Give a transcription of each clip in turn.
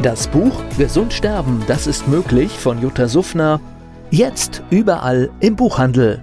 Das Buch Gesund sterben, das ist möglich von Jutta Suffner. Jetzt überall im Buchhandel.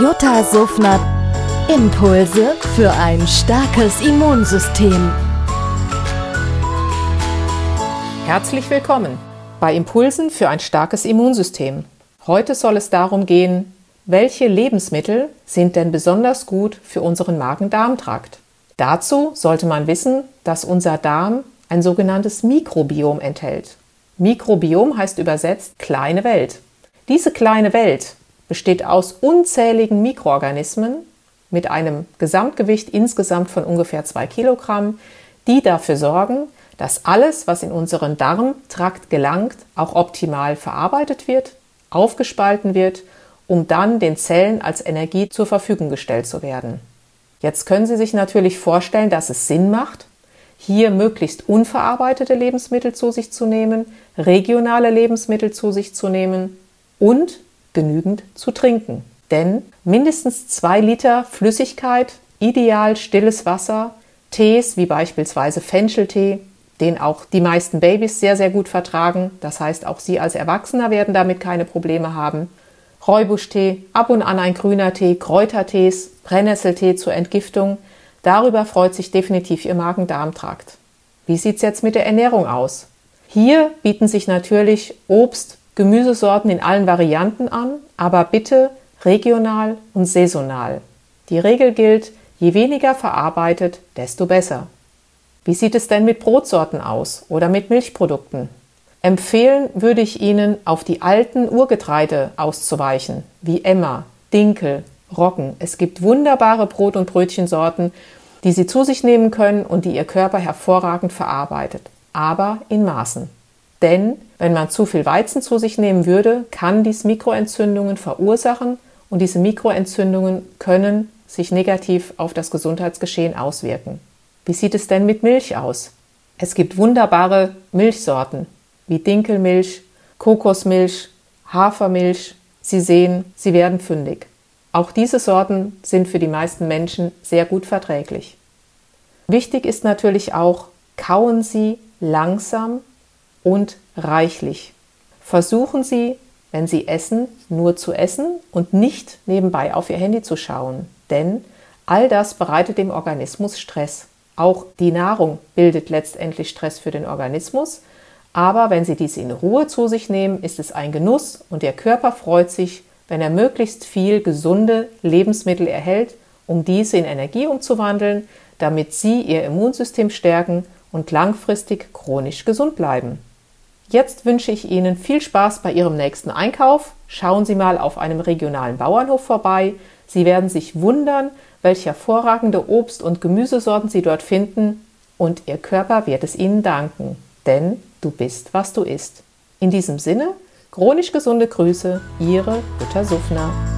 Jutta Suffner. Impulse für ein starkes Immunsystem. Herzlich willkommen bei Impulsen für ein starkes Immunsystem. Heute soll es darum gehen, welche Lebensmittel sind denn besonders gut für unseren Magen-Darm-Trakt? Dazu sollte man wissen, dass unser Darm ein sogenanntes Mikrobiom enthält. Mikrobiom heißt übersetzt kleine Welt. Diese kleine Welt besteht aus unzähligen Mikroorganismen mit einem Gesamtgewicht insgesamt von ungefähr zwei Kilogramm, die dafür sorgen, dass alles, was in unseren Darmtrakt gelangt, auch optimal verarbeitet wird, aufgespalten wird, um dann den Zellen als Energie zur Verfügung gestellt zu werden. Jetzt können Sie sich natürlich vorstellen, dass es Sinn macht, hier möglichst unverarbeitete Lebensmittel zu sich zu nehmen, regionale Lebensmittel zu sich zu nehmen und genügend zu trinken. Denn mindestens zwei Liter Flüssigkeit, ideal stilles Wasser, Tees wie beispielsweise Fencheltee, den auch die meisten Babys sehr, sehr gut vertragen. Das heißt, auch Sie als Erwachsener werden damit keine Probleme haben. Räubuschtee, ab und an ein grüner Tee, Kräutertees, Brennnesseltee zur Entgiftung. Darüber freut sich definitiv Ihr Magen-Darm-Trakt. Wie sieht's jetzt mit der Ernährung aus? Hier bieten sich natürlich Obst, Gemüsesorten in allen Varianten an, aber bitte regional und saisonal. Die Regel gilt, je weniger verarbeitet, desto besser. Wie sieht es denn mit Brotsorten aus oder mit Milchprodukten? Empfehlen würde ich Ihnen, auf die alten Urgetreide auszuweichen, wie Emmer, Dinkel, Roggen. Es gibt wunderbare Brot- und Brötchensorten, die Sie zu sich nehmen können und die Ihr Körper hervorragend verarbeitet, aber in Maßen. Denn wenn man zu viel Weizen zu sich nehmen würde, kann dies Mikroentzündungen verursachen und diese Mikroentzündungen können sich negativ auf das Gesundheitsgeschehen auswirken. Wie sieht es denn mit Milch aus? Es gibt wunderbare Milchsorten wie Dinkelmilch, Kokosmilch, Hafermilch. Sie sehen, sie werden fündig. Auch diese Sorten sind für die meisten Menschen sehr gut verträglich. Wichtig ist natürlich auch, kauen Sie langsam und reichlich. Versuchen Sie, wenn Sie essen, nur zu essen und nicht nebenbei auf Ihr Handy zu schauen, denn all das bereitet dem Organismus Stress. Auch die Nahrung bildet letztendlich Stress für den Organismus, aber wenn Sie dies in Ruhe zu sich nehmen, ist es ein Genuss und Ihr Körper freut sich, wenn er möglichst viel gesunde Lebensmittel erhält, um diese in Energie umzuwandeln, damit Sie Ihr Immunsystem stärken und langfristig chronisch gesund bleiben. Jetzt wünsche ich Ihnen viel Spaß bei Ihrem nächsten Einkauf. Schauen Sie mal auf einem regionalen Bauernhof vorbei. Sie werden sich wundern, welche hervorragende Obst- und Gemüsesorten Sie dort finden und Ihr Körper wird es Ihnen danken, denn du bist, was du isst. In diesem Sinne, chronisch gesunde Grüße, Ihre Jutta Suffner.